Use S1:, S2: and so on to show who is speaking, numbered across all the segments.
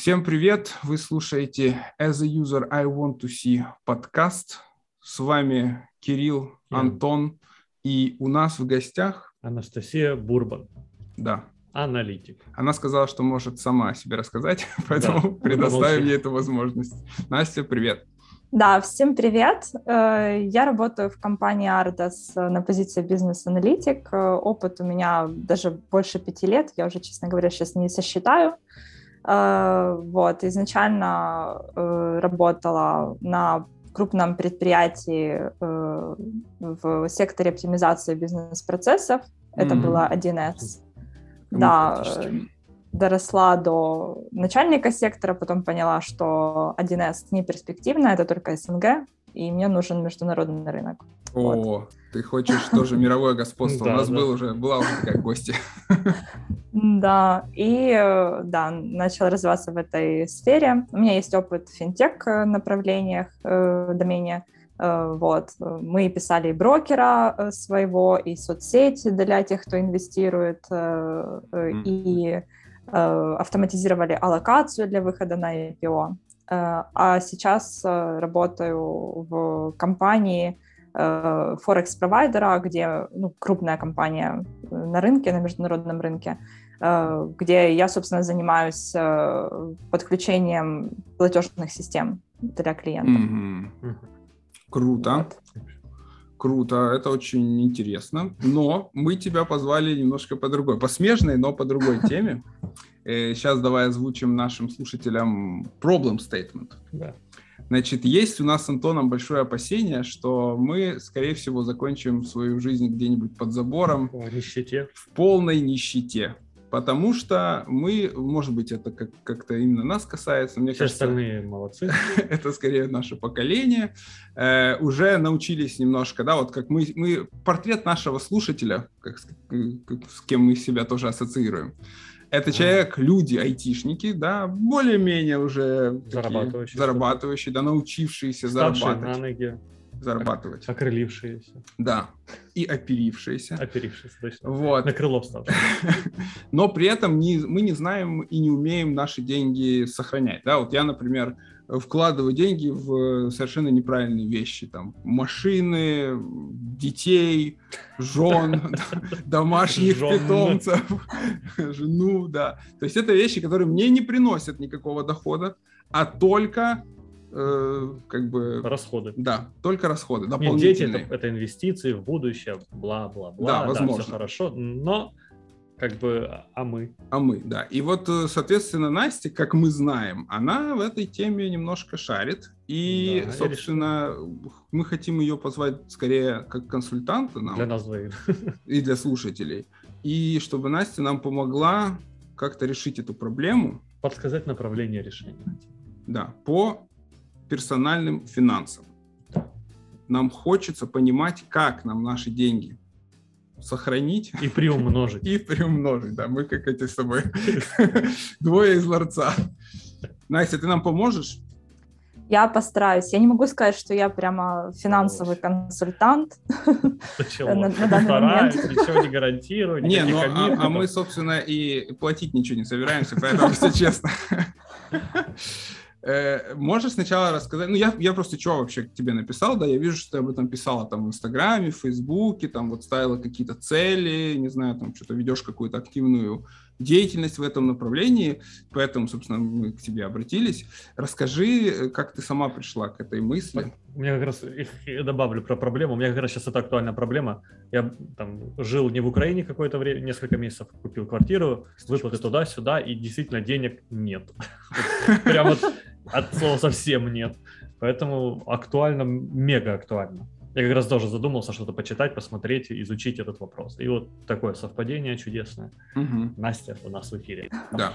S1: Всем привет! Вы слушаете As a User I Want to See подкаст. С вами Кирилл, Антон, и у нас в гостях
S2: Анастасия Бурбан.
S1: Да.
S2: Аналитик.
S1: Она сказала, что может сама о себе рассказать, поэтому да, предоставим ей эту возможность. Настя, привет.
S3: Да, всем привет. Э, я работаю в компании Ardus на позиции бизнес-аналитик. Э, опыт у меня даже больше пяти лет. Я уже, честно говоря, сейчас не сосчитаю. Э, вот, изначально работала на крупном предприятии в секторе оптимизации бизнес-процессов. Это mm-hmm. было 1С. Да, доросла до начальника сектора, потом поняла, что 1С не перспективно, это только СНГ, и мне нужен международный рынок.
S1: О, вот. ты хочешь тоже мировое господство. У нас был уже, была уже такая гостья.
S3: Да, и да, начал развиваться в этой сфере. У меня есть опыт в финтех направлениях, э, домене. Э, вот. Мы писали брокера э, своего, и соцсети для тех, кто инвестирует, э, и Э, автоматизировали аллокацию для выхода на IPO. Э, а сейчас э, работаю в компании Форекс-провайдера, где ну, крупная компания на рынке, на международном рынке, где я, собственно, занимаюсь подключением платежных систем для клиентов.
S1: Mm-hmm. Круто. Вот. Круто, это очень интересно. Но мы тебя позвали немножко по другой, по смежной, но по другой теме. Сейчас э, давай озвучим нашим слушателям problem statement. Да. Значит, есть у нас с Антоном большое опасение, что мы, скорее всего, закончим свою жизнь где-нибудь под забором.
S2: В нищете.
S1: В полной нищете потому что мы, может быть, это как- как-то именно нас касается.
S2: Мне Все кажется, остальные молодцы.
S1: это скорее наше поколение. Э, уже научились немножко, да, вот как мы, мы портрет нашего слушателя, как, как, с кем мы себя тоже ассоциируем. Это человек, люди, айтишники, да, более-менее уже
S2: зарабатывающие,
S1: зарабатывающие да, научившиеся
S2: Ставшие
S1: зарабатывать.
S2: на ноги
S1: зарабатывать.
S2: Окрылившиеся.
S1: Да. И оперившиеся.
S2: Оперившиеся, точно.
S1: Вот.
S2: На крыло вставшие.
S1: Но при этом не, мы не знаем и не умеем наши деньги сохранять. Да, вот я, например, вкладываю деньги в совершенно неправильные вещи. Там машины, детей, жен, домашних питомцев, жену, да. То есть это вещи, которые мне не приносят никакого дохода, а только э, как бы...
S2: Расходы.
S1: Да, только расходы, дополнительные.
S2: Нет, дети это, это инвестиции в будущее, бла-бла-бла.
S1: Да, возможно.
S2: Да, все хорошо, но как бы, а мы?
S1: А мы, да. И вот, э, соответственно, Настя, как мы знаем, она в этой теме немножко шарит. И, да, собственно, мы хотим ее позвать скорее как консультанта нам.
S2: Для нас двоих.
S1: И для слушателей. И чтобы Настя нам помогла как-то решить эту проблему.
S2: Подсказать направление решения.
S1: Да, по персональным финансам. Нам хочется понимать, как нам наши деньги сохранить.
S2: И приумножить.
S1: И приумножить, да. Мы как эти с тобой двое из ларца. Настя, ты нам поможешь?
S3: Я постараюсь. Я не могу сказать, что я прямо финансовый консультант.
S2: Постараюсь, ничего не гарантирую.
S1: Не, ну а, а мы, собственно, и платить ничего не собираемся, поэтому все честно. Э, можешь сначала рассказать, ну я, я просто что вообще к тебе написал, да, я вижу, что ты об этом писала там в Инстаграме, в Фейсбуке, там вот ставила какие-то цели, не знаю, там что-то ведешь какую-то активную деятельность в этом направлении, поэтому, собственно, мы к тебе обратились. Расскажи, э, как ты сама пришла к этой мысли.
S2: У меня как раз, я добавлю про проблему, у меня как раз сейчас это актуальная проблема. Я там жил не в Украине какое-то время, несколько месяцев, купил квартиру, выплаты туда-сюда, и действительно денег нет. Прям вот от слова совсем нет. Поэтому актуально, мега актуально. Я как раз тоже задумался что-то почитать, посмотреть, изучить этот вопрос. И вот такое совпадение чудесное.
S1: Угу.
S2: Настя у нас в эфире.
S1: Да.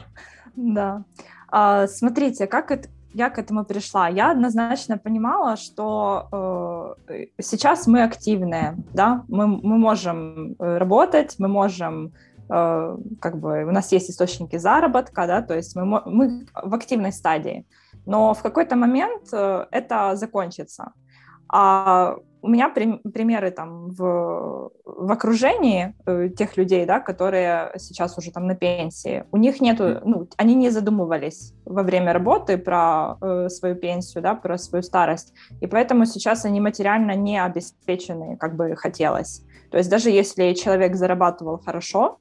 S3: Да. А, смотрите, как это, я к этому пришла. Я однозначно понимала, что э, сейчас мы активные, да, мы, мы можем э, работать, мы можем э, как бы у нас есть источники заработка, да, то есть мы, мы в активной стадии. Но в какой-то момент э, это закончится. А у меня при, примеры там в, в окружении э, тех людей, да, которые сейчас уже там на пенсии, у них нету, ну, они не задумывались во время работы про э, свою пенсию, да, про свою старость, и поэтому сейчас они материально не обеспечены, как бы хотелось. То есть даже если человек зарабатывал хорошо,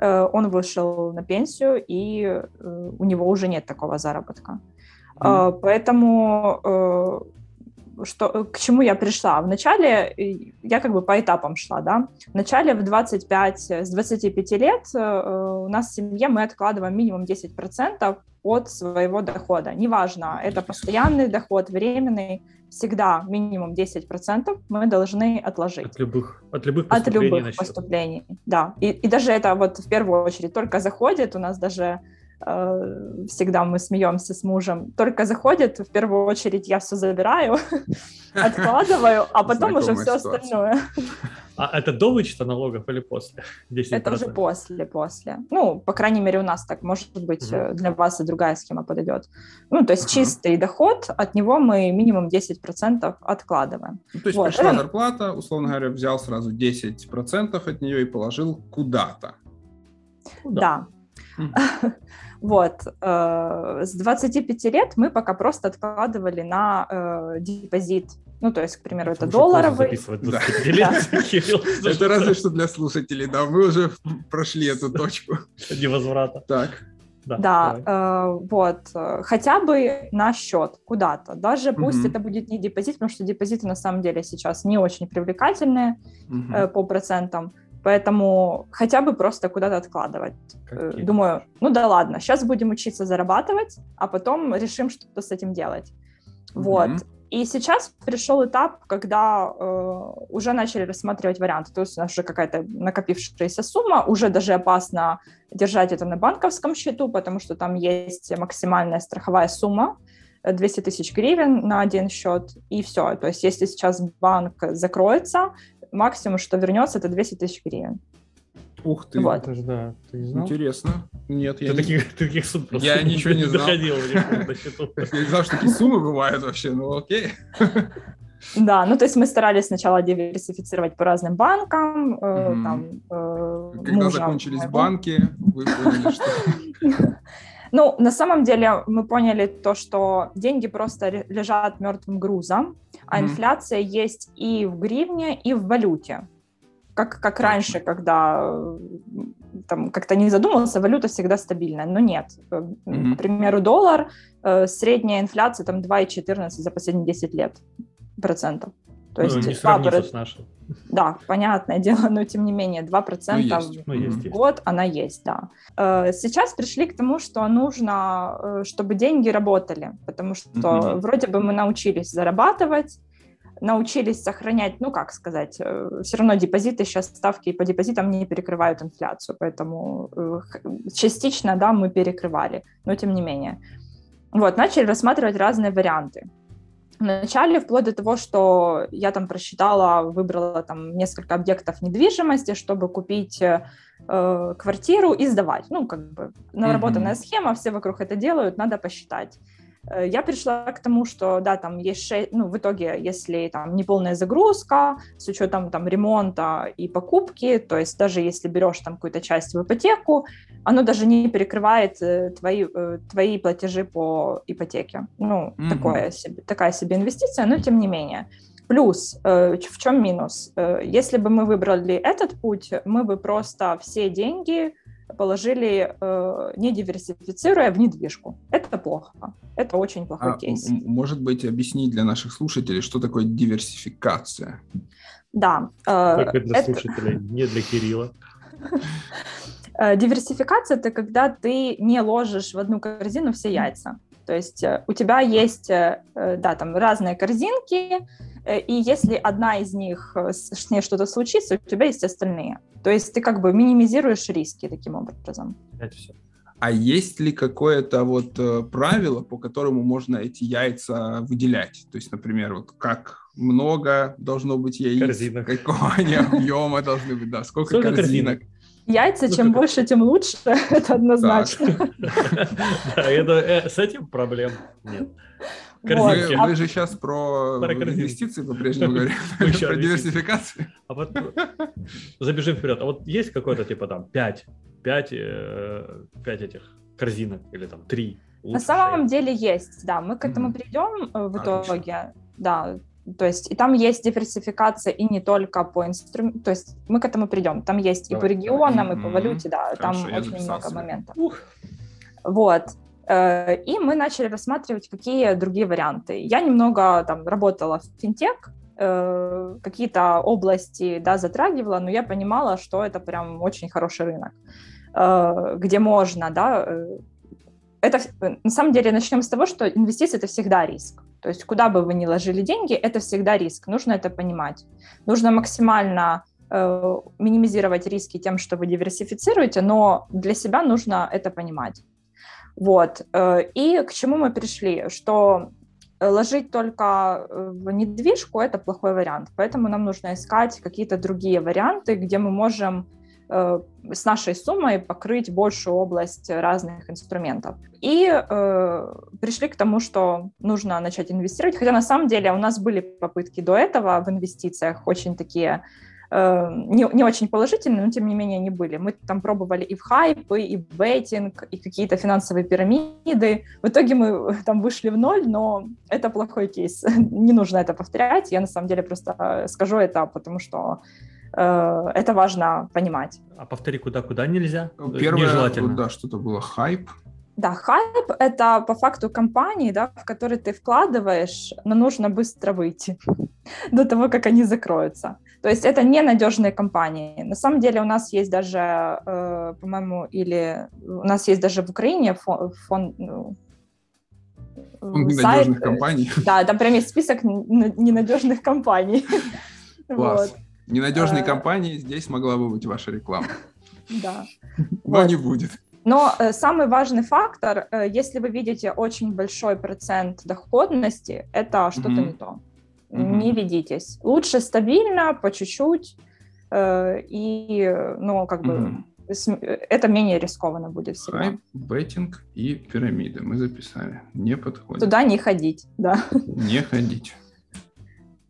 S3: э, он вышел на пенсию, и э, у него уже нет такого заработка. Mm. Э, поэтому э, что, к чему я пришла. Вначале я как бы по этапам шла, да. Вначале в 25, с 25 лет э, у нас в семье мы откладываем минимум 10% от своего дохода. Неважно, это постоянный доход, временный, всегда минимум 10% мы должны отложить.
S2: От любых, от любых поступлений.
S3: От любых поступлений, да. И, и даже это вот в первую очередь только заходит, у нас даже всегда мы смеемся с мужем, только заходит, в первую очередь я все забираю, откладываю, а потом уже все остальное.
S2: А это до вычета налогов или после?
S3: 10%? Это уже после, после. Ну, по крайней мере, у нас так, может быть, угу. для вас и другая схема подойдет. Ну, то есть угу. чистый доход, от него мы минимум 10% откладываем.
S1: Ну, то есть вот. пришла зарплата, условно говоря, взял сразу 10% от нее и положил куда-то.
S3: Куда? Да. Вот. Э, с 25 лет мы пока просто откладывали на э, депозит. Ну, то есть, к примеру, это долларовый.
S1: Это разве что для слушателей, да, мы уже прошли эту точку.
S2: Невозврата.
S1: Так.
S3: Да, да э, вот, э, хотя бы на счет куда-то, даже пусть это будет не депозит, потому что депозиты на самом деле сейчас не очень привлекательные э, по процентам, Поэтому хотя бы просто куда-то откладывать. Э, Какие? Думаю, ну да ладно, сейчас будем учиться зарабатывать, а потом решим, что с этим делать. Mm-hmm. Вот. И сейчас пришел этап, когда э, уже начали рассматривать варианты. То есть у нас уже какая-то накопившаяся сумма, уже даже опасно держать это на банковском счету, потому что там есть максимальная страховая сумма 200 тысяч гривен на один счет, и все. То есть если сейчас банк закроется, максимум, что вернется, это 200 тысяч гривен.
S1: Ух ты,
S2: вот. это же, да, ты знал?
S1: Интересно. Нет,
S2: я ты не... таких, таких сумм
S1: просто Я ничего не знал. доходил. Я не знал, что такие суммы бывают вообще, ну окей.
S3: Да, ну то есть мы старались сначала диверсифицировать по разным банкам.
S1: Э, там, э, Когда закончились банки, вы поняли, что...
S3: Ну, на самом деле мы поняли то, что деньги просто лежат мертвым грузом, а mm-hmm. инфляция есть и в гривне, и в валюте. Как, как раньше, когда там как-то не задумывался, валюта всегда стабильная, но нет. Mm-hmm. К примеру, доллар, э, средняя инфляция там 2,14 за последние 10 лет процентов.
S2: То ну, есть не сравнится с нашей.
S3: Да, понятное дело, но тем не менее 2% ну, есть. Ну, есть, в год она есть, да. Э, сейчас пришли к тому, что нужно, э, чтобы деньги работали, потому что mm-hmm. вроде бы мы научились зарабатывать, научились сохранять, ну как сказать, э, все равно депозиты сейчас ставки по депозитам не перекрывают инфляцию, поэтому частично, да, мы перекрывали, но тем не менее. Вот, начали рассматривать разные варианты. Вначале, вплоть до того, что я там просчитала, выбрала там несколько объектов недвижимости, чтобы купить э, квартиру и сдавать. Ну, как бы наработанная mm-hmm. схема, все вокруг это делают, надо посчитать. Э, я пришла к тому, что, да, там есть, 6, ну, в итоге, если там неполная загрузка, с учетом там ремонта и покупки, то есть даже если берешь там какую-то часть в ипотеку, оно даже не перекрывает э, твои, э, твои платежи по ипотеке. Ну, mm-hmm. такое себе, такая себе инвестиция, но тем не менее. Плюс, в чем минус? Если бы мы выбрали этот путь, мы бы просто все деньги положили, э, не диверсифицируя в недвижку. Это плохо. Это очень плохой а, кейс.
S1: Может быть, объяснить для наших слушателей, что такое диверсификация?
S3: Да.
S2: Э, Только для это... слушателей, не для Кирилла.
S3: Э, диверсификация – это когда ты не ложишь в одну корзину все яйца. То есть э, у тебя есть, да, там разные корзинки, и если одна из них, с ней что-то случится, у тебя есть остальные. То есть ты как бы минимизируешь риски таким образом.
S1: А есть ли какое-то вот э, правило, по которому можно эти яйца выделять? То есть, например, вот как много должно быть яиц,
S2: корзинок.
S1: какого они объема должны быть, да, сколько, сколько корзинок. корзинок.
S3: Яйца, чем больше, тем лучше, это однозначно.
S2: Да, с этим проблем нет.
S1: Вы, вы же сейчас про, про инвестиции по-прежнему говорите, про диверсификацию.
S2: А вот забежим вперед. А вот есть какой-то типа там 5, 5, 5 этих корзинок или там 3?
S3: На самом деле есть, да. Мы к этому придем э, в итоге. Да, то есть и там есть диверсификация и не только по инструменту, то есть мы к этому придем. Там есть давай, и по регионам, давай. и по валюте, да, Хорошо, там очень много моментов. Ух. Вот. Э, и мы начали рассматривать, какие другие варианты. Я немного там работала в финтех, э, какие-то области, да, затрагивала, но я понимала, что это прям очень хороший рынок, э, где можно, да, это на самом деле начнем с того, что инвестиции это всегда риск. То есть куда бы вы ни ложили деньги, это всегда риск. Нужно это понимать. Нужно максимально э, минимизировать риски тем, что вы диверсифицируете, но для себя нужно это понимать. Вот. Э, и к чему мы пришли? Что ложить только в недвижку – это плохой вариант. Поэтому нам нужно искать какие-то другие варианты, где мы можем Э, с нашей суммой покрыть большую область разных инструментов. И э, пришли к тому, что нужно начать инвестировать, хотя на самом деле у нас были попытки до этого в инвестициях очень такие э, не, не очень положительные, но тем не менее они были. Мы там пробовали и в хайпы, и в бейтинг, и какие-то финансовые пирамиды. В итоге мы там вышли в ноль, но это плохой кейс. Не нужно это повторять. Я на самом деле просто скажу это, потому что Э, это важно понимать.
S2: А повтори, куда-куда нельзя?
S1: Первое, Нежелательно. да, что-то было хайп.
S3: Да, хайп — это по факту компании, да, в которые ты вкладываешь, но нужно быстро выйти до того, как они закроются. То есть это ненадежные компании. На самом деле у нас есть даже, э, по-моему, или у нас есть даже в Украине фон, фон ну,
S1: фонд ненадежных сайт, компаний.
S3: Да, там прям есть список ненадежных компаний.
S1: Класс. Вот. Ненадежной а... компании здесь могла бы быть ваша реклама.
S3: Да.
S1: Но вот. не будет.
S3: Но э, самый важный фактор, э, если вы видите очень большой процент доходности, это что-то mm-hmm. не то. Mm-hmm. Не ведитесь. Лучше стабильно, по чуть-чуть, э, и, ну, как бы, mm-hmm. это менее рискованно будет всегда.
S1: Хайп, беттинг и пирамиды мы записали. Не подходит.
S3: Туда не ходить, да.
S1: Не ходить.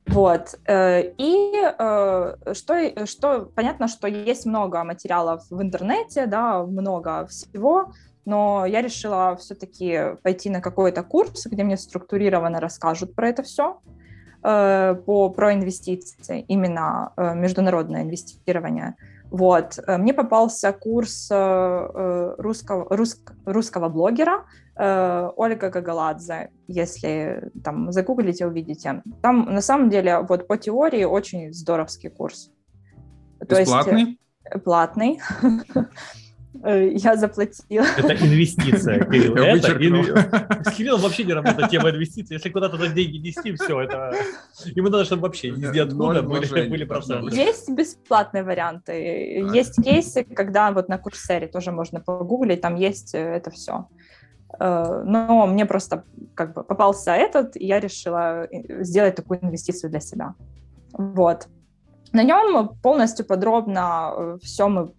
S3: Вот. Э, и э, что, что понятно, что есть много материалов в интернете, да, много всего, но я решила все-таки пойти на какой-то курс, где мне структурированно расскажут про это все, э, по, про инвестиции, именно международное инвестирование. Вот. Мне попался курс русского, рус, русского блогера Э, Ольга Гагаладзе, если там загуглите, увидите. Там на самом деле вот по теории очень здоровский курс.
S1: Бесплатный? То
S3: есть, платный. Э, я заплатила.
S2: Это инвестиция, Кирилл. Это инв... Кирилл вообще не работает тема инвестиций. Если куда-то туда деньги нести, все, это... Ему надо, чтобы вообще везде откуда были, были проценты.
S3: Есть бесплатные варианты. Есть кейсы, когда вот на Курсере тоже можно погуглить, там есть э, это все. Э, но мне просто как бы попался этот, и я решила сделать такую инвестицию для себя. Вот. На нем полностью подробно э, все мы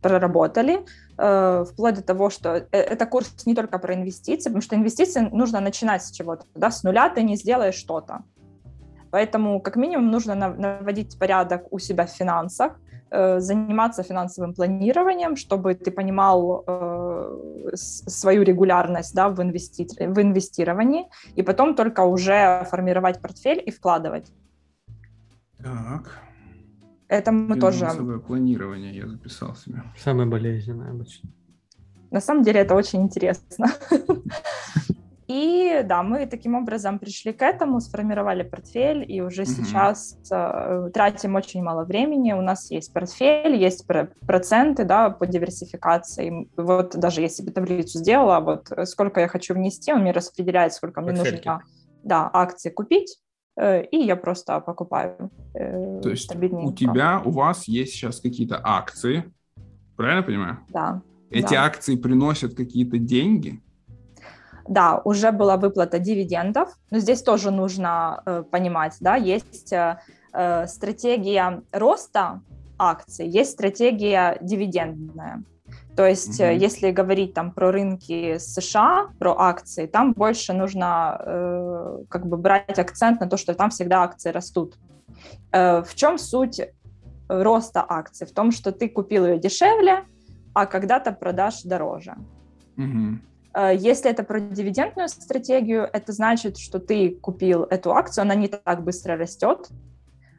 S3: проработали, вплоть до того, что это курс не только про инвестиции, потому что инвестиции нужно начинать с чего-то, да, с нуля ты не сделаешь что-то. Поэтому как минимум нужно наводить порядок у себя в финансах, Э, заниматься финансовым планированием, чтобы ты понимал э, свою регулярность да, в, инвести... в инвестировании, и потом только уже формировать портфель и вкладывать.
S1: Так.
S3: Это мы
S1: Финансовое тоже... планирование я записал себе.
S2: Самое болезненное обычно.
S3: На самом деле это очень интересно. И да, мы таким образом пришли к этому, сформировали портфель, и уже mm-hmm. сейчас э, тратим очень мало времени. У нас есть портфель, есть проценты да, по диверсификации. Вот даже я себе таблицу сделала, вот сколько я хочу внести, он мне распределяет, сколько мне Портфельки. нужно да, акции купить, э, и я просто покупаю.
S1: Э, То есть у тебя, у вас есть сейчас какие-то акции, правильно понимаю?
S3: Да.
S1: Эти
S3: да.
S1: акции приносят какие-то деньги?
S3: да, уже была выплата дивидендов, но здесь тоже нужно э, понимать, да, есть э, э, стратегия роста акций, есть стратегия дивидендная. То есть, mm-hmm. если говорить там про рынки США, про акции, там больше нужно э, как бы брать акцент на то, что там всегда акции растут. Э, в чем суть роста акций? В том, что ты купил ее дешевле, а когда-то продашь дороже. Mm-hmm. Если это про дивидендную стратегию, это значит, что ты купил эту акцию, она не так быстро растет,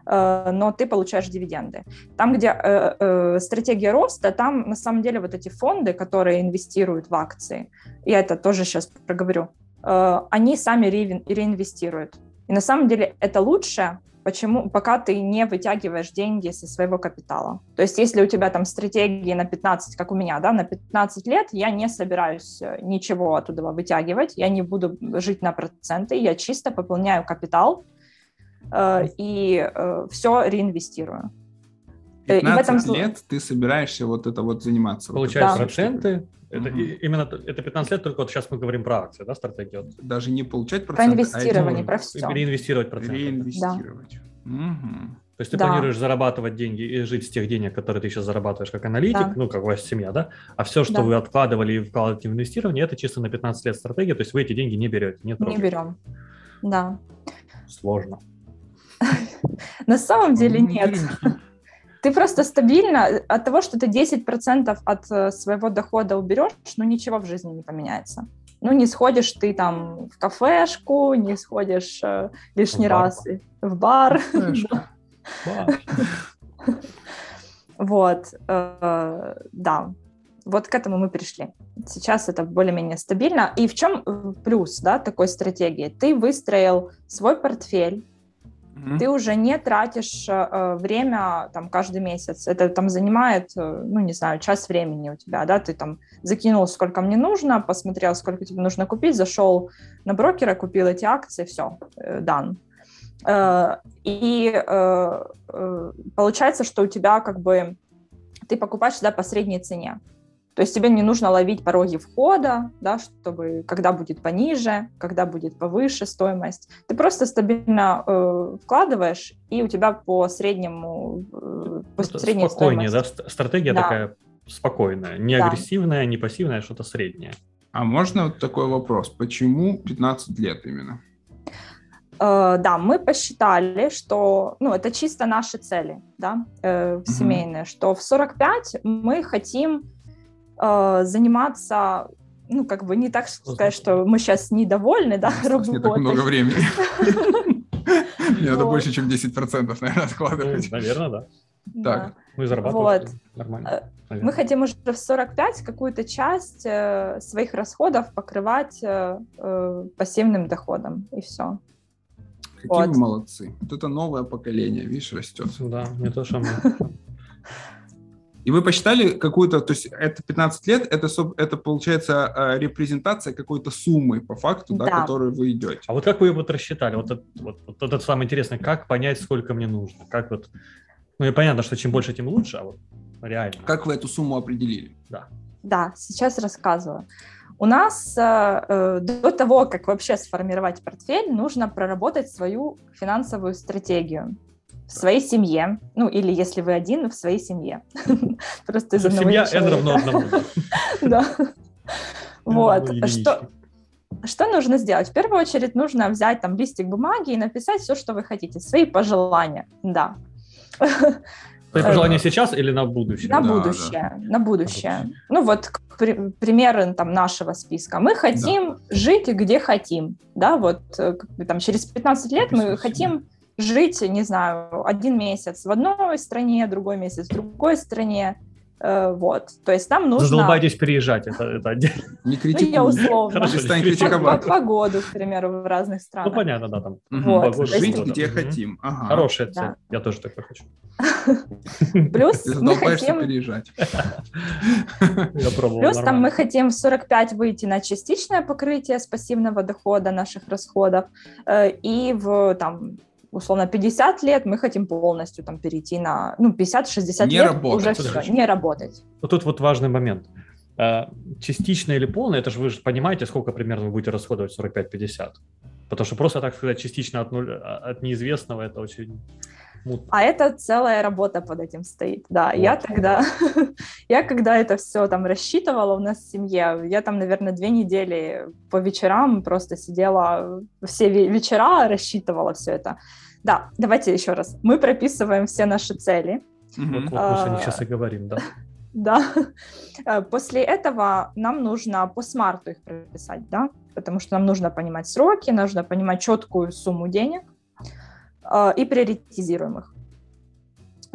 S3: но ты получаешь дивиденды. Там, где э, э, стратегия роста, там на самом деле вот эти фонды, которые инвестируют в акции, я это тоже сейчас проговорю, они сами реинвестируют. И на самом деле это лучше, почему, пока ты не вытягиваешь деньги со своего капитала. То есть если у тебя там стратегии на 15, как у меня, да, на 15 лет, я не собираюсь ничего оттуда вытягивать, я не буду жить на проценты, я чисто пополняю капитал, Э, и э, все реинвестирую.
S1: 15 э, и в этом... лет ты собираешься вот это вот заниматься.
S2: Получаешь вот проценты, это, угу. именно это 15 лет, только вот сейчас мы говорим про акции, да, стратегию?
S1: Даже не получать проценты,
S3: про инвестирование, а про все.
S2: Реинвестировать проценты.
S1: Реинвестировать. Да. Угу.
S2: То есть ты да. планируешь зарабатывать деньги и жить с тех денег, которые ты сейчас зарабатываешь как аналитик, да. ну, как у вас семья, да? А все, что да. вы откладывали и вкладываете в инвестирование, это чисто на 15 лет стратегия, то есть вы эти деньги не берете, не
S3: Не берем, да.
S2: Сложно.
S3: На самом деле нет. Ты просто стабильно, от того, что ты 10% от э, своего дохода уберешь, ну ничего в жизни не поменяется. Ну не сходишь ты там в кафешку, не сходишь э, лишний в раз в бар. Вот, э, да, вот к этому мы пришли. Сейчас это более-менее стабильно. И в чем плюс да, такой стратегии? Ты выстроил свой портфель, ты уже не тратишь э, время там каждый месяц. Это там занимает, э, ну, не знаю, час времени у тебя, да, ты там закинул, сколько мне нужно, посмотрел, сколько тебе нужно купить, зашел на брокера, купил эти акции, все, э, дан. Э, и э, э, получается, что у тебя как бы ты покупаешь да, по средней цене. То есть тебе не нужно ловить пороги входа, да, чтобы когда будет пониже, когда будет повыше стоимость. Ты просто стабильно э, вкладываешь, и у тебя по среднему э, по
S2: Это средней спокойнее, стоимости. да, стратегия да. такая спокойная, не да. агрессивная, не пассивная, а что-то среднее.
S1: А можно вот такой вопрос? Почему 15 лет именно?
S3: Uh, да, мы посчитали, что, ну, это чисто наши цели, да, э, семейные, что в 45 мы хотим э, заниматься ну, как бы не так сказать, что мы сейчас недовольны, да,
S1: работой. Не так много времени. Мне надо больше, чем 10%, наверное, откладывать.
S2: Ну, наверное, да.
S1: Так.
S2: Мы зарабатываем нормально.
S3: Э, мы хотим уже в 45 какую-то часть э, своих расходов покрывать э, пассивным доходом, и все.
S1: Какие вы молодцы. Вот это новое поколение, видишь, растет.
S2: Да, не то, что мы.
S1: И вы посчитали какую-то, то есть это 15 лет, это, это получается а, репрезентация какой-то суммы по факту, да, да которую вы идете.
S2: А вот как вы вот рассчитали? Вот, это, вот, вот это самое интересное, как понять, сколько мне нужно? Как вот, ну и понятно, что чем больше, тем лучше, а вот реально.
S1: Как вы эту сумму определили?
S2: Да.
S3: Да, сейчас рассказываю. У нас э, э до того, как вообще сформировать портфель, нужно проработать свою финансовую стратегию в своей семье, ну или если вы один, в своей семье.
S2: Просто из одного Семья n равно одному.
S3: Да. Вот. Что, что нужно сделать? В первую очередь нужно взять там листик бумаги и написать все, что вы хотите, свои пожелания, да.
S2: Свои пожелания сейчас или на будущее?
S3: На да, будущее, да. на будущее. Ну вот при, примеры там нашего списка. Мы хотим да. жить где хотим, да, вот э, там через 15 лет мы хотим жить, не знаю, один месяц в одной стране, другой месяц в другой стране, э, вот, то есть нам нужно...
S2: Задолбайтесь переезжать, это, это
S1: отдельно. Не критикуй. Ну,
S3: я условно. Перестань критиковать. Погоду, к примеру, в разных странах.
S2: Ну, понятно, да, там.
S1: Вот. Погоду, Жить есть... где хотим.
S2: Ага. Хорошая цель, да. я тоже такой хочу.
S3: Плюс мы хотим...
S1: переезжать.
S2: Я пробовал,
S3: Плюс там мы хотим в 45 выйти на частичное покрытие с пассивного дохода наших расходов э, и в там условно 50 лет мы хотим полностью там перейти на, ну, 50-60 лет работать, уже все, не работать.
S2: Вот тут вот важный момент. А, частично или полное, это же вы же понимаете, сколько примерно вы будете расходовать 45-50. Потому что просто, так сказать, частично от, нуля, а, от неизвестного это очень.
S3: А это целая работа под этим стоит, да. Вот. Я тогда, Я когда это все там рассчитывала у нас в семье, я там, наверное, две недели по вечерам просто сидела, все вечера рассчитывала все это. Да, давайте еще раз. Мы прописываем все наши цели.
S2: Вот, вот мы сегодня сейчас и говорим, да.
S3: Да. Э, после этого нам нужно по смарту их прописать, да, потому что нам нужно понимать сроки, нужно понимать четкую сумму денег э, и приоритизируем их.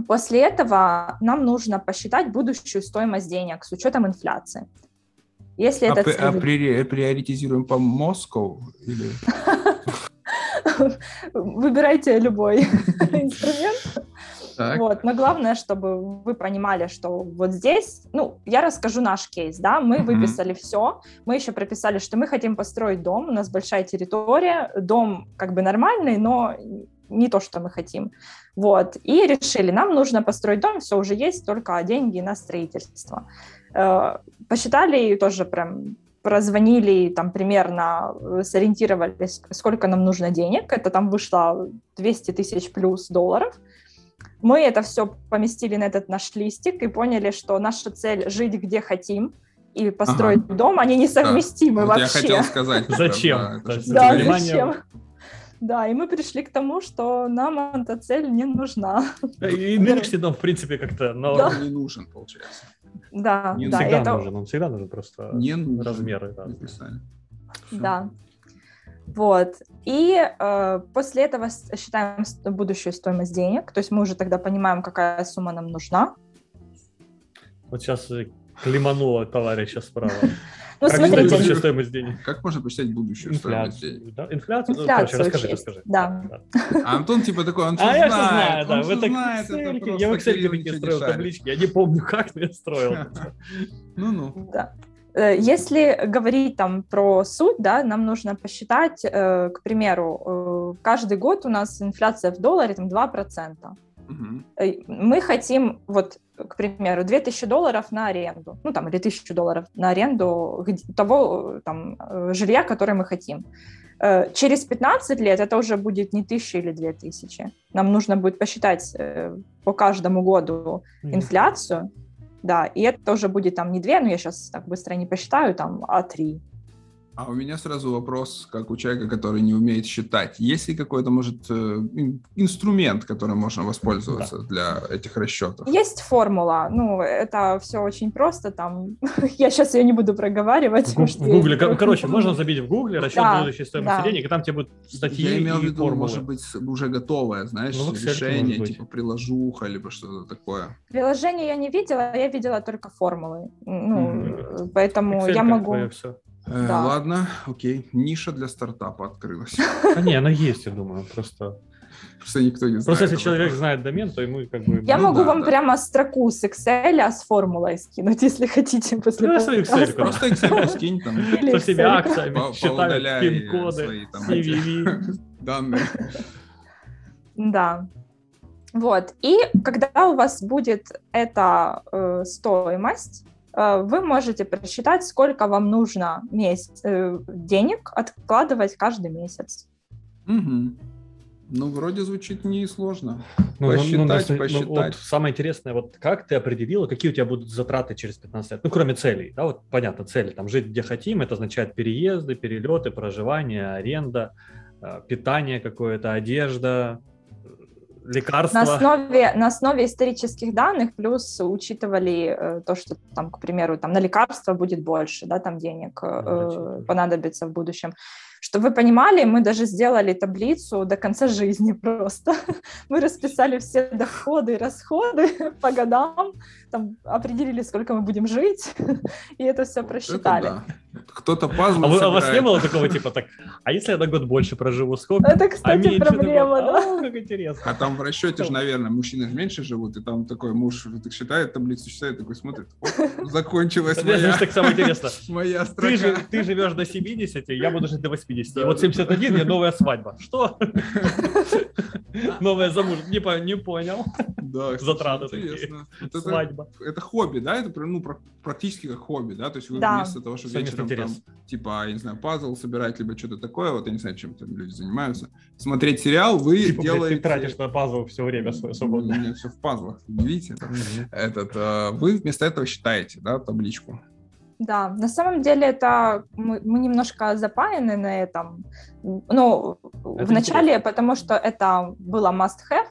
S3: После этого нам нужно посчитать будущую стоимость денег с учетом инфляции.
S1: Если а, это цель... а при, приоритизируем по Москву или...
S3: Выбирайте любой инструмент. Так. Вот, но главное, чтобы вы понимали, что вот здесь, ну, я расскажу наш кейс, да, мы mm-hmm. выписали все, мы еще прописали, что мы хотим построить дом, у нас большая территория, дом как бы нормальный, но не то, что мы хотим. Вот, и решили, нам нужно построить дом, все уже есть, только деньги на строительство. Э, посчитали тоже прям прозвонили, там примерно э, сориентировались, сколько нам нужно денег. Это там вышло 200 тысяч плюс долларов. Мы это все поместили на этот наш листик и поняли, что наша цель жить где хотим и построить ага. дом, они несовместимы да. вообще.
S1: Я хотел сказать.
S2: Зачем?
S3: Да, зачем? Да, и мы пришли к тому, что нам эта цель не нужна.
S2: И нынешний дом, в принципе, как-то
S1: но... да. не нужен, получается.
S3: Да,
S2: не
S3: да.
S2: Всегда это... нужен, он всегда нужен просто
S1: не нужен.
S2: размеры.
S1: Да.
S3: да. Вот. И э, после этого считаем будущую стоимость денег. То есть мы уже тогда понимаем, какая сумма нам нужна.
S2: Вот сейчас климанула товарища справа.
S3: Ну, как смотрите.
S2: Будущая стоимость денег?
S1: Как можно посчитать будущую
S2: Инфляцию,
S1: стоимость денег?
S2: Да? Инфляцию?
S3: Ну, Инфляцию ну, расскажи, расскажи.
S1: Да. да. А Антон типа такой, он
S2: а
S1: я
S2: знает, знаю, да. Вы так
S1: знает, это
S2: я в Excel такие строил таблички, я не помню, как, но я строил.
S1: Ну-ну.
S3: Да. Э, если говорить там про суть, да, нам нужно посчитать, э, к примеру, э, каждый год у нас инфляция в долларе там 2%. Угу. Мы хотим, вот, к примеру, 2000 долларов на аренду, ну там, или 1000 долларов на аренду того там, жилья, которое мы хотим. Через 15 лет это уже будет не 1000 или 2000. Нам нужно будет посчитать по каждому году инфляцию, да, и это тоже будет там не две, но я сейчас так быстро не посчитаю, там, а три.
S1: А у меня сразу вопрос, как у человека, который не умеет считать. Есть ли какой-то, может, э, инструмент, которым можно воспользоваться да. для этих расчетов?
S3: Есть формула. Ну, это все очень просто. Там я сейчас ее не буду проговаривать.
S2: В, в Гугле, короче, можно забить в Гугле расчет да, будущей стоимости да. денег, и там тебе будут статьи
S1: Я имел
S2: в
S1: виду, формулы. может быть, уже готовое, знаешь, ну, решение, типа приложуха, либо что-то такое.
S3: Приложение я не видела, я видела только формулы. Ну, mm-hmm. поэтому Excel я могу...
S1: Все. Э, да. Ладно, окей. Ниша для стартапа открылась.
S2: А не, она есть, я думаю, просто...
S1: Просто никто не знает.
S2: Просто если человек знает домен, то ему как бы...
S3: Я ну, могу да, вам да. прямо строку с Excel а с формулой скинуть, если хотите. После
S2: ну, Excel,
S1: просто Excel скинь там.
S2: Со всеми акциями, считают пин-коды, CVV.
S1: Данные.
S3: Да. Вот. И когда у вас будет эта э, стоимость, вы можете просчитать, сколько вам нужно месяц, э, денег откладывать каждый месяц.
S1: Угу. Ну, вроде звучит несложно.
S2: Ну, посчитать, ну, ну, посчитать. Ну, вот самое интересное, вот как ты определила, какие у тебя будут затраты через 15 лет? Ну, кроме целей, да, вот понятно, цели, там, жить где хотим, это означает переезды, перелеты, проживание, аренда, э, питание какое-то, одежда, лекарства.
S3: На основе, на основе исторических данных, плюс учитывали э, то, что там, к примеру, там на лекарства будет больше, да, там денег э, понадобится в будущем. Чтобы вы понимали, мы даже сделали таблицу до конца жизни просто. Мы расписали все доходы и расходы по годам, там определили, сколько мы будем жить, и это все просчитали. Это
S1: да. Кто-то пазлы
S2: а, вы, а у вас не было такого типа так, а если я на год больше проживу, сколько?
S3: Это, кстати, а проблема, да.
S2: О, как интересно.
S1: А там в расчете же, наверное, мужчины же меньше живут, и там такой муж так считает таблицу, считает, такой смотрит, закончилась моя...
S2: так самое интересно.
S1: Моя строка.
S2: Ты, же, ты живешь до 70, я буду жить до 80. 50. И вот 71 мне новая свадьба. Что? Новая замуж. Не, не понял.
S1: Да,
S2: Затраты такие.
S1: интересно. Вот это,
S2: Свадьба.
S1: это хобби, да? Это прям, ну, пр- практически как хобби, да? То есть вы
S3: Да.
S1: вместо того, что вечером там, типа, я не знаю, пазл собирать, либо что-то такое, вот я не знаю, чем там люди занимаются, смотреть сериал, вы
S2: Типа, блядь,
S1: делаете...
S2: ты тратишь на пазл все время свое
S1: У
S2: свободное.
S1: меня все в пазлах, видите? это? Этот, э, вы вместо этого считаете, да, табличку?
S3: Да, на самом деле это мы, мы немножко запаяны на этом. Ну,
S2: Это
S3: вначале, потому что это было must-have,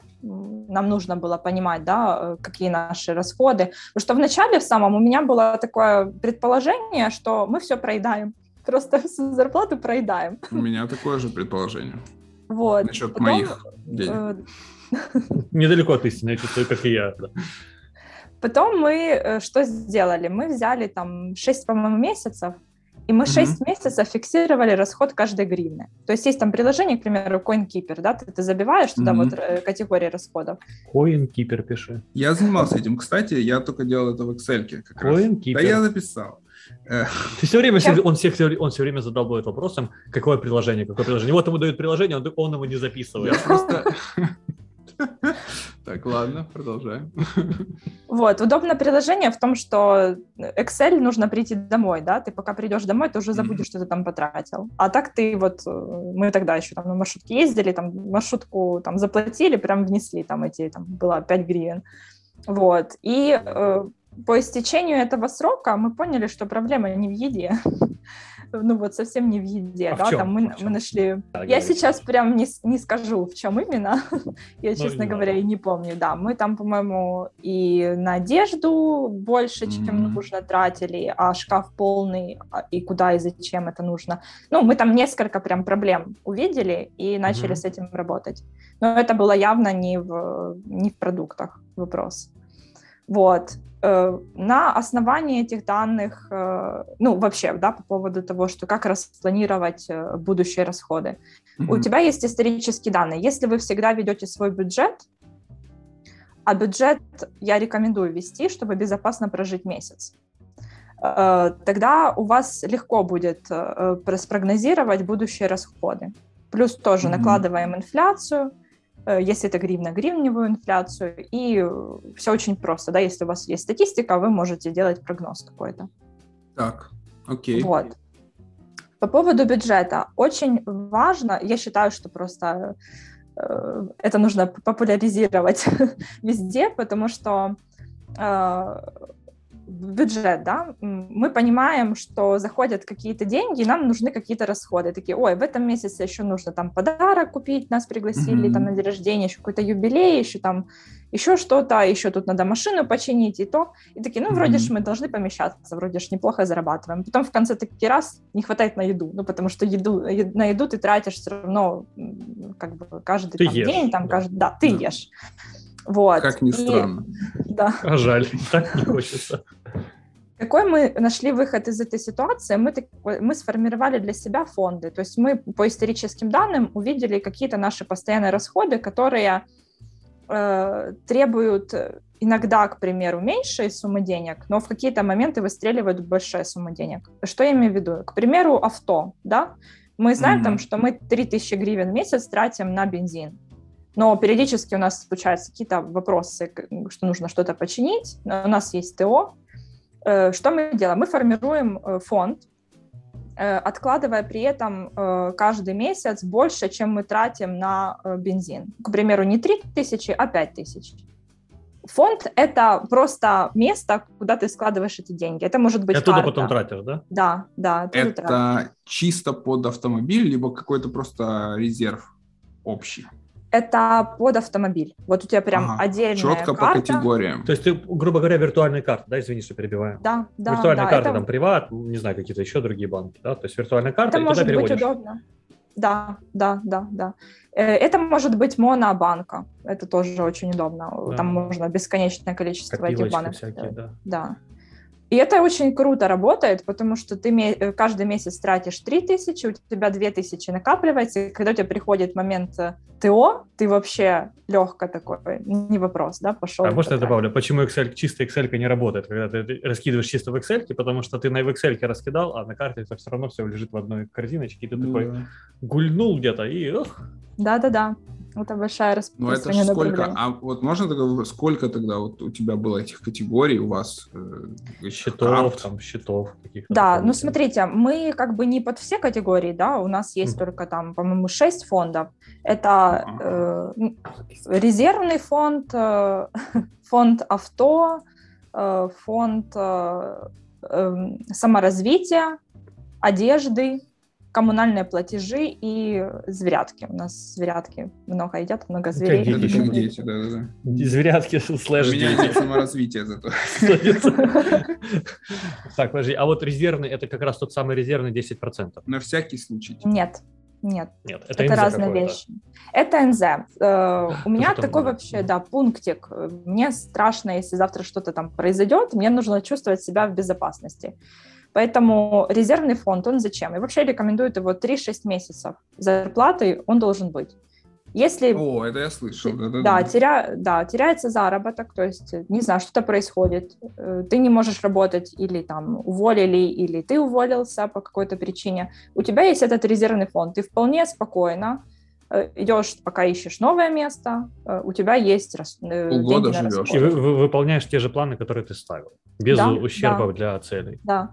S3: нам нужно было понимать, да, э, какие наши расходы. Потому что вначале в самом у меня было такое предположение, что мы все проедаем. Просто всю зарплату проедаем.
S1: У меня такое же предположение
S3: Вот.
S1: насчет
S3: Потом,
S1: моих денег.
S3: э,
S2: Недалеко от истины, я чувствую, как и я. да.
S3: Потом мы э, что сделали? Мы взяли там 6, по-моему, месяцев, и мы 6 месяцев фиксировали расход каждой гривны. То есть есть там приложение, к примеру, CoinKeeper, да, ты, ты забиваешь туда
S1: Мгм.
S3: вот э, категории расходов.
S2: Коин-кипер пиши.
S1: Я занимался этим, кстати, я только делал это в Excel как раз.
S2: Коин-кипер.
S1: Да я написал. Э,
S2: Ты все время,
S3: Я-
S2: он, всех, он все время задалбывает вопросом, какое приложение, какое приложение. Вот ему дают приложение, он, он его не записывает.
S1: Я просто... Так, ладно, продолжаем.
S3: Вот, удобное приложение в том, что Excel нужно прийти домой, да, ты пока придешь домой, ты уже забудешь, что ты там потратил. А так ты вот, э, мы тогда еще там на маршрутке ездили, там маршрутку там заплатили, прям внесли там эти, там было 5 гривен. Вот, и э, по истечению этого срока мы поняли, что проблема не в еде, ну вот совсем не в еде,
S2: А в
S3: да,
S2: чём?
S3: там мы,
S2: В
S3: мы нашли...
S2: Да,
S3: Я
S2: говори.
S3: сейчас прям не, не скажу, в чем именно, я,
S2: Ну,
S3: честно говоря, и не помню, да, мы там, по-моему, и на одежду больше, чем нужно, тратили, а шкаф полный, а- и куда и зачем это нужно. Ну, мы там несколько прям проблем увидели и начали с этим работать. Но это было явно не в, не в продуктах вопрос. Вот. Э, На основании этих данных, э, ну, вообще, да, по поводу того, что как распланировать э, будущие расходы. У
S1: Мгм.
S3: тебя есть исторические данные. Если вы всегда ведете свой бюджет, а бюджет я рекомендую вести, чтобы безопасно прожить месяц, тогда у вас легко будет спрогнозировать будущие расходы. Плюс тоже
S1: Мгм.
S3: накладываем инфляцию, если это гривна, гривневую инфляцию, и все очень просто, да, если у вас есть статистика, вы можете делать прогноз какой-то.
S1: Так, окей.
S3: Вот. По поводу бюджета. Очень важно, я считаю, что просто э, это нужно популяризировать везде, потому что э, бюджет, да, мы понимаем, что заходят какие-то деньги, и нам нужны какие-то расходы. Такие, ой, в этом месяце еще нужно там подарок купить, нас пригласили там
S1: Мгм.
S3: на день рождения, еще какой-то юбилей, еще там еще что-то, еще тут надо машину починить и то. И такие, ну, вроде
S1: Мгм.
S3: ж мы должны помещаться, вроде ж неплохо зарабатываем. Потом в конце таки раз не хватает на еду, ну, потому что еду, на еду ты тратишь все равно как бы каждый
S2: Ты
S3: там,
S2: ешь,
S3: день, там,
S2: да.
S3: каждый, да, ты
S1: Да.
S3: ешь. Вот.
S1: Как ни
S3: И-
S1: странно.
S3: да.
S2: А жаль, так не хочется.
S3: Какой мы нашли выход из этой ситуации? Мы, так, мы сформировали для себя фонды. То есть мы по историческим данным увидели какие-то наши постоянные расходы, которые э, требуют э, иногда, к примеру, меньшей суммы денег, но в какие-то моменты выстреливают большая сумма денег. Что я имею в виду? К примеру, авто, да? Мы знаем там,
S1: Мгм.
S3: что мы 3000 гривен в месяц тратим на бензин. Но периодически у нас случаются какие-то вопросы, что нужно что-то починить. У нас есть ТО, Э, Что мы делаем? Мы формируем э, фонд, э, откладывая при этом каждый месяц больше, чем мы тратим на бензин. К примеру, не 3 тысячи, а 5 тысяч. Фонд – это просто место, куда ты складываешь эти деньги. Это может быть
S2: И оттуда
S3: карта.
S2: потом тратишь, да?
S3: Да, да. оттуда тратишь.
S1: Это чисто под автомобиль, либо какой-то просто резерв общий?
S3: Это под автомобиль. Вот у тебя прям
S1: Ага,
S3: отдельная
S1: Четко по
S3: карта.
S1: категориям.
S2: То есть ты, грубо говоря, виртуальные карты, да, извини, что перебиваю.
S3: Да, да,
S2: виртуальная
S3: да.
S2: карта,
S3: это-
S2: там, приват, не знаю, какие-то еще другие банки, да, то есть виртуальная карта,
S3: Это
S2: и туда
S3: может быть
S2: переводишь.
S3: удобно. Да, да, да, да. Э, Это может быть монобанка. Это тоже очень удобно.
S2: Да.
S3: Там можно бесконечное количество этих
S2: Копилочки
S3: банок.
S2: всякие, да.
S3: Да. И это очень круто работает, потому что ты э, каждый месяц тратишь 3000, у тебя 2000 накапливается, и когда у тебя приходит момент э, ТО, ты вообще легко такой, не вопрос, да, пошел.
S2: А можно я добавлю, почему Excel, чисто Excel не работает, когда ты раскидываешь чисто в Excel, потому что ты на в Excel раскидал, а на карте это все равно все лежит в одной корзиночке, и ты
S1: Ну
S2: такой
S1: да.
S2: гульнул где-то, и ох,
S3: Да-да-да. Это большая
S1: Ну, это сколько? А вот можно тогда, сколько тогда вот у тебя было этих категорий у вас?
S2: Э, счетов, там, счетов каких-то.
S3: Да, ну смотрите, мы как бы не под все категории, да, у нас есть mm. только там, по-моему, 6 фондов. Это э, резервный фонд, э, фонд авто, э, фонд э, э, саморазвития, одежды, коммунальные платежи и зверятки. У нас зверятки много едят, много зверей.
S1: Это дети, дети, да, да,
S2: да. Зверятки слэш
S1: дети. У меня саморазвитие зато.
S2: Так, подожди, а вот резервный, это как раз тот самый резервный 10%?
S1: На всякий случай.
S3: Нет. Нет,
S2: Нет
S3: это, это разные вещи. Это НЗ. Э, у меня такой вообще, да, пунктик. Мне страшно, если завтра что-то там произойдет, мне нужно чувствовать себя в безопасности. Поэтому резервный фонд, он зачем? И вообще рекомендуют его 3-6 месяцев зарплаты, он должен быть. Если...
S1: О, это я слышал. Да, да,
S3: да, теря... да, теряется заработок, то есть, не знаю, что-то происходит, э, ты не можешь работать, или там уволили, или ты уволился по какой-то причине, у тебя есть этот резервный фонд, ты вполне спокойно э, идешь, пока ищешь новое место, э, у тебя есть
S1: Полгода живешь.
S2: И вы, вы, выполняешь те же планы, которые ты ставил, без да, ущерба да. для целей.
S3: Да.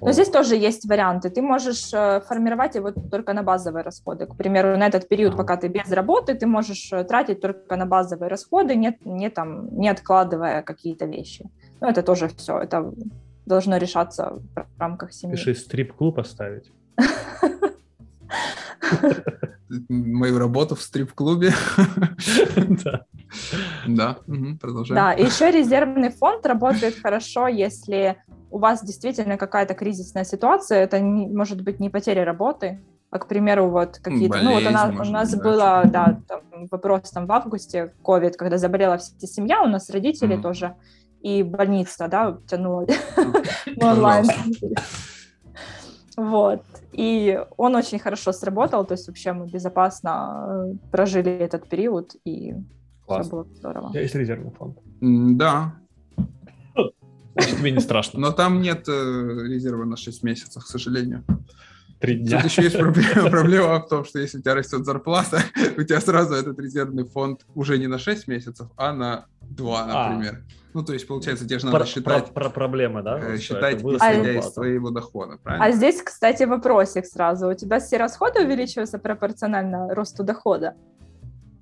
S3: Но здесь тоже есть варианты. Ты можешь э, формировать его только на базовые расходы. К примеру, на этот период, пока ты без работы, ты можешь э, тратить только на базовые расходы, не, не, там, не откладывая какие-то вещи. Ну, это тоже все. Это должно решаться в рамках семьи.
S2: Пиши стрип-клуб оставить.
S1: Мою работу в стрип-клубе. Да. Да, продолжаем.
S3: Да, еще резервный фонд работает хорошо, если у вас действительно какая-то кризисная ситуация, это не, может быть не потеря работы, а, к примеру, вот какие-то... Болезнь, ну, вот у нас, у нас быть, было, да, там, вопрос там в августе, ковид, когда заболела вся семья, у нас родители mm. тоже, и больница, да, тянула онлайн. Вот. И он очень хорошо сработал, то есть вообще мы безопасно э, прожили этот период, и все было здорово.
S2: У тебя есть резервный фонд?
S1: Да,
S2: Тебе не страшно.
S1: Но там нет э, резерва на 6 месяцев, к сожалению.
S2: Три дня.
S1: Тут еще есть проблема, проблема в том, что если у тебя растет зарплата, у тебя сразу этот резервный фонд уже не на 6 месяцев, а на 2, а. например. А. Ну, то есть, получается, тебе же надо про, считать...
S2: Про, про проблемы, да?
S1: Э, считать, исходя из твоего дохода, правильно?
S3: А здесь, кстати, вопросик сразу. У тебя все расходы увеличиваются пропорционально росту дохода?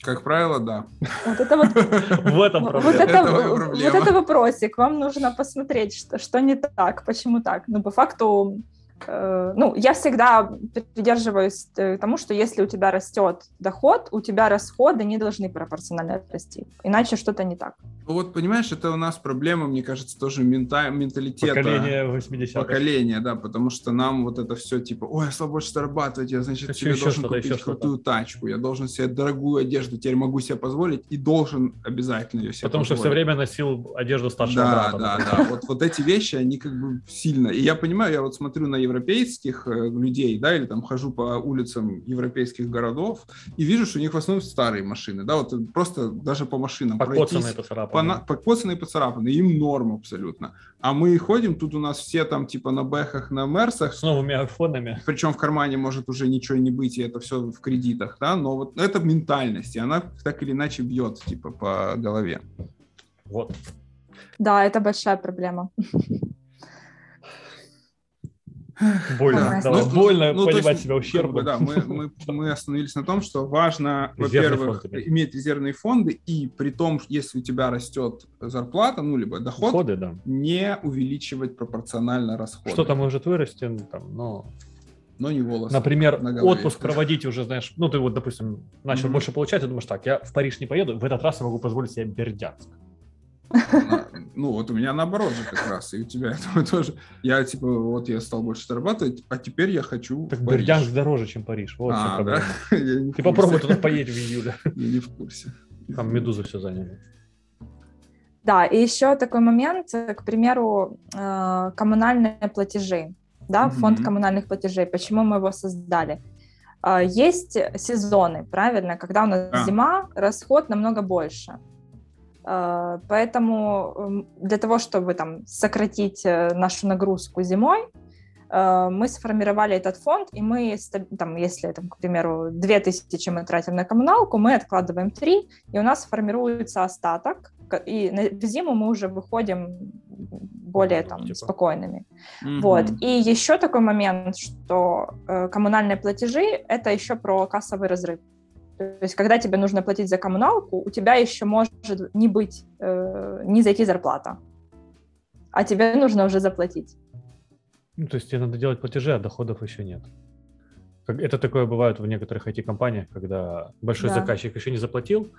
S1: Как правило, да.
S3: Вот это вот,
S2: в этом
S3: проблема. Вот это, это вот это вопросик. Вам нужно посмотреть, что, что не так, почему так. Ну, по факту, ну, я всегда придерживаюсь э, тому, что если у тебя растет доход, у тебя расходы не должны пропорционально расти. Иначе что-то не так.
S1: Ну вот, понимаешь, это у нас проблема, мне кажется, тоже мента... менталитета.
S2: Поколение 80
S1: Поколение, да, потому что нам вот это все типа, ой, я стал больше зарабатывать, я, значит, Хочу себе должен купить крутую тачку, я должен себе дорогую одежду, теперь могу себе позволить и должен обязательно ее себе
S2: Потому
S1: позволить.
S2: что все время носил одежду старшего
S1: да,
S2: брата.
S1: Да, да, да. Вот, вот эти вещи, они как бы сильно. И я понимаю, я вот смотрю на европейских э, людей, да, или там хожу по улицам европейских городов и вижу, что у них в основном старые машины, да, вот просто даже по машинам
S2: Покоцанные, поцарапанные
S1: по, покоцанные, поцарапанные, им норм абсолютно. А мы ходим, тут у нас все там типа на бэхах, на мерсах.
S2: С новыми айфонами.
S1: Причем в кармане может уже ничего не быть, и это все в кредитах, да, но вот это ментальность, и она так или иначе бьет типа по голове.
S2: Вот.
S3: Да, это большая проблема.
S2: Больно, да. ну, больно ну, понимать есть, себя.
S1: Как бы, да, мы, мы, мы остановились на том, что важно, во-первых, иметь резервные фонды, и при том, если у тебя растет зарплата, ну, либо доход,
S2: Доходы, да.
S1: не увеличивать пропорционально расходы.
S2: Что-то может вырасти, ну, там, но...
S1: Но не волосы.
S2: Например, на отпуск проводить уже, знаешь, ну, ты вот, допустим, начал mm-hmm. больше получать, и думаешь, так, я в Париж не поеду, в этот раз я могу позволить себе Бердянск.
S1: Ну, вот у меня наоборот же как раз, и у тебя это тоже. Я, типа, вот я стал больше зарабатывать, а теперь я хочу
S2: Так Бердянск дороже, чем Париж, вот а, да? Ты попробуй туда поедь в июле.
S1: Я не в курсе.
S2: Там медузы все заняли.
S3: Да, и еще такой момент, к примеру, э, коммунальные платежи, да, фонд коммунальных платежей. Почему мы его создали? Э, есть сезоны, правильно, когда у нас зима, расход намного больше. Э, поэтому эм, для того, чтобы там сократить э, нашу нагрузку зимой, э, мы сформировали этот фонд, и мы, там, если, там, к примеру, 2000 мы тратим на коммуналку, мы откладываем 3, и у нас формируется остаток, и в зиму мы уже выходим более там типа. спокойными. Mm-hmm. Вот. И еще такой момент, что э, коммунальные платежи — это еще про кассовый разрыв. То есть, когда тебе нужно платить за коммуналку, у тебя еще может не быть, э, не зайти зарплата, а тебе нужно уже заплатить.
S2: Ну, то есть тебе надо делать платежи, а доходов еще нет. Это такое бывает в некоторых IT-компаниях, когда большой да. заказчик еще не заплатил,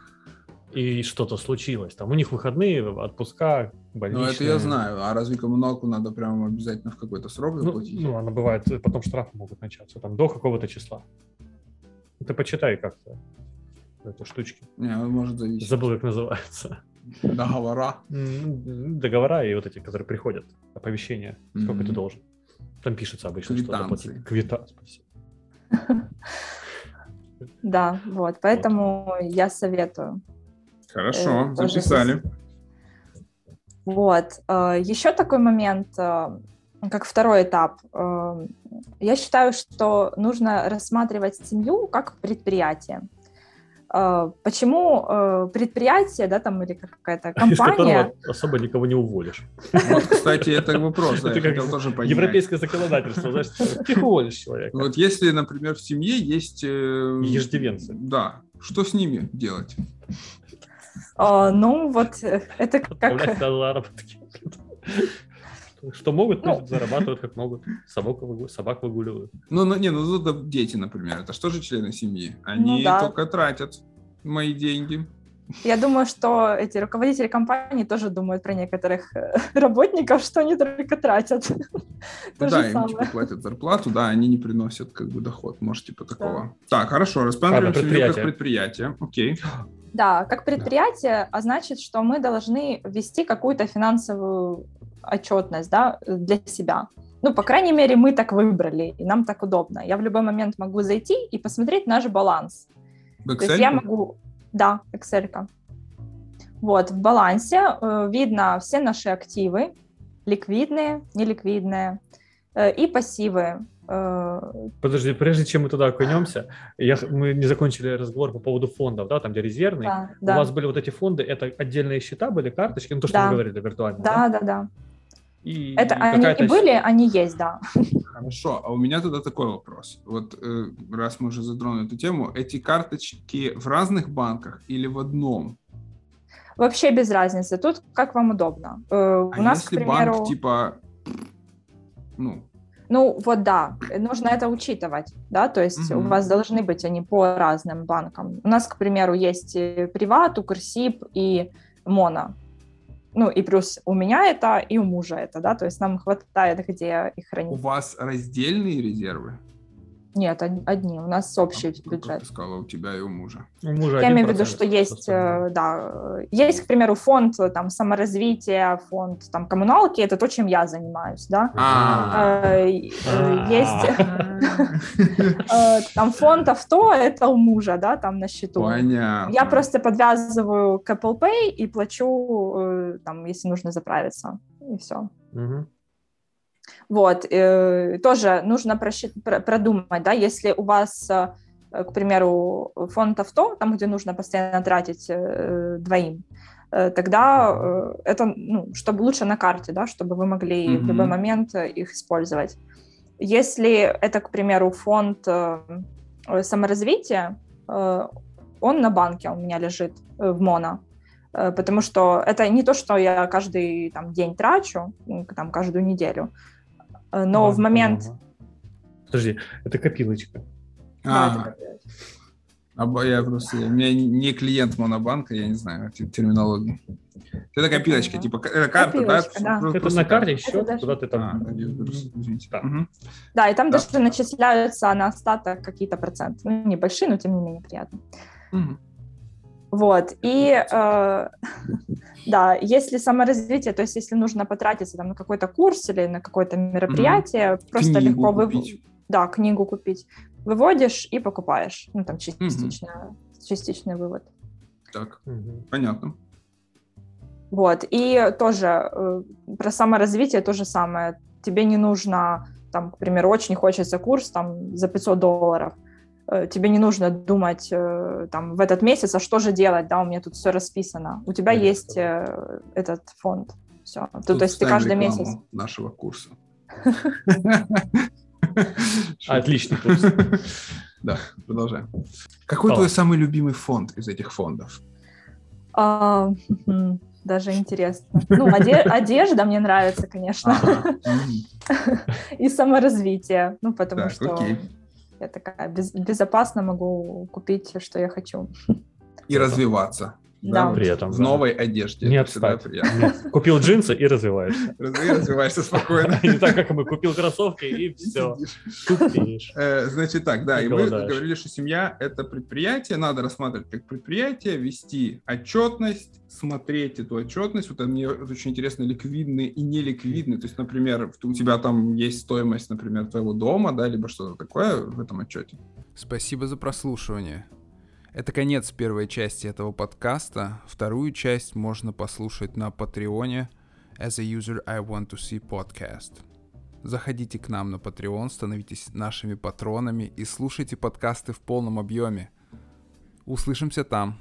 S2: и что-то случилось. Там у них выходные, отпуска, больничные.
S1: Ну, это я знаю. А разве коммуналку надо прямо обязательно в какой-то срок
S2: ну,
S1: заплатить?
S2: Ну, ну она бывает, потом штрафы могут начаться, там, до какого-то числа. Ты почитай как-то эти штучки.
S1: Не, он может зависеть.
S2: Забыл, как называется.
S1: Договора.
S2: Договора и вот эти, которые приходят, оповещения, сколько mm-hmm. ты должен. Там пишется обычно,
S1: Квитанции.
S2: что Квита, спасибо.
S3: Да, вот, поэтому я советую
S1: Хорошо, э, записали.
S3: Вот. Э, Еще такой момент, э, как второй этап. Я считаю, что нужно рассматривать семью как предприятие. Почему предприятие, да, там или какая-то компания...
S2: Из особо никого не уволишь.
S1: Вот, кстати, это вопрос, да, я хотел тоже понять.
S2: Европейское законодательство, знаешь, ты уволишь человека.
S1: Вот если, например, в семье есть...
S2: Еждивенцы.
S1: Да, что с ними делать?
S3: А, ну, вот э, это как...
S2: заработки. Что могут, ну, зарабатывают как могут. Собак, собак выгуливают.
S1: Ну, ну, не, ну, тут дети, например, это что же члены семьи? Они ну, да. только тратят мои деньги.
S3: Я думаю, что эти руководители компании тоже думают про некоторых э, работников, что они только тратят.
S1: Ну, да, им типа платят зарплату, да, они не приносят как бы доход, может, типа такого. Да. Так, хорошо, рассматриваем предприятие. как предприятие. Окей.
S3: Да, как предприятие, да. а значит, что мы должны вести какую-то финансовую отчетность да, для себя. Ну, по крайней мере, мы так выбрали, и нам так удобно. Я в любой момент могу зайти и посмотреть наш баланс.
S1: В Excel?
S3: То есть я могу... Да, Excel. -ка. Вот, в балансе э, видно все наши активы, ликвидные, неликвидные, э, и пассивы.
S2: Э, Подожди, прежде чем мы туда окунемся, я, мы не закончили разговор по поводу фондов, да, там где резервные. Да, да. У вас были вот эти фонды, это отдельные счета были, карточки, ну то, что да. вы говорили, виртуально.
S3: Да, да, да. да. И, это и они и были, они есть, да.
S1: Хорошо, а у меня тогда такой вопрос. Вот э, раз мы уже затронули эту тему, эти карточки в разных банках или в одном?
S3: Вообще без разницы. Тут как вам удобно. Э,
S1: а у нас, если к примеру... банк типа, ну,
S3: ну вот да, нужно это учитывать, да, то есть угу. у вас должны быть они по разным банкам. У нас, к примеру, есть Приват, Укрсиб и Моно. Ну и плюс у меня это и у мужа это, да, то есть нам хватает где их хранить.
S1: У вас раздельные резервы?
S3: Нет, одни. У нас общий а, бюджет.
S1: Ты сказала, у тебя и у мужа.
S2: У мужа
S3: Я имею в виду, что есть, э, да, есть, к примеру, фонд там саморазвития, фонд там коммуналки, это то, чем я занимаюсь, да.
S1: А. Э,
S3: э, есть там фонд авто, это у мужа, да, там на счету.
S1: Понятно.
S3: Я просто подвязываю к Apple Pay и плачу, там, если нужно заправиться, и все. Вот, э, тоже нужно просчит, продумать, да, если у вас, э, к примеру, фонд авто, там, где нужно постоянно тратить э, двоим, э, тогда э, это, ну, чтобы лучше на карте, да, чтобы вы могли mm-hmm. в любой момент их использовать. Если это, к примеру, фонд э, саморазвития, э, он на банке у меня лежит э, в МОНО, э, потому что это не то, что я каждый там, день трачу, там, каждую неделю, Э, но а, в момент... Ага.
S2: Подожди, это копилочка.
S1: А, а я просто... У меня не клиент монобанка, я не знаю терминологии. Это копилочка, типа это карта, да?
S2: да. Это на карте счет, даже... куда ты там... А,
S3: да. Угу. да, и там да. даже начисляются на остаток какие-то проценты. Ну, небольшие, но тем не менее приятно. Угу. Вот, и э, да, если саморазвитие, то есть если нужно потратиться там, на какой-то курс или на какое-то мероприятие, mm-hmm. просто книгу легко вы... Да, книгу купить. Выводишь и покупаешь. Ну, там частично, mm-hmm. частичный вывод.
S1: Так, mm-hmm. понятно.
S3: Вот, и тоже э, про саморазвитие то же самое. Тебе не нужно там, к примеру, очень хочется курс там за 500 долларов, тебе не нужно думать э, там в этот месяц, а что же делать, да, у меня тут все расписано. У тебя Конечно. есть э, этот фонд. Все. Тут, то есть ты каждый месяц...
S1: нашего курса.
S2: Отличный курс.
S1: Да, продолжаем. Какой твой самый любимый фонд из этих фондов?
S3: А, даже интересно. Ну, одежда мне нравится, конечно. И саморазвитие. Ну, потому что я такая безопасно могу купить, что я хочу.
S1: И развиваться.
S3: Да,
S2: при этом.
S1: В да. новой одежде.
S2: Нет, всегда приятно. Купил джинсы и развиваешься.
S1: И развиваешься спокойно.
S2: Не так, как мы купил кроссовки и все.
S1: Э, значит так, да, и мы говорили, что семья — это предприятие, надо рассматривать как предприятие, вести отчетность, смотреть эту отчетность. Вот мне очень интересно, ликвидные и неликвидные. То есть, например, у тебя там есть стоимость, например, твоего дома, да, либо что-то такое в этом отчете. Спасибо за прослушивание. Это конец первой части этого подкаста. Вторую часть можно послушать на Патреоне As a User I Want to See Podcast. Заходите к нам на Patreon, становитесь нашими патронами и слушайте подкасты в полном объеме. Услышимся там.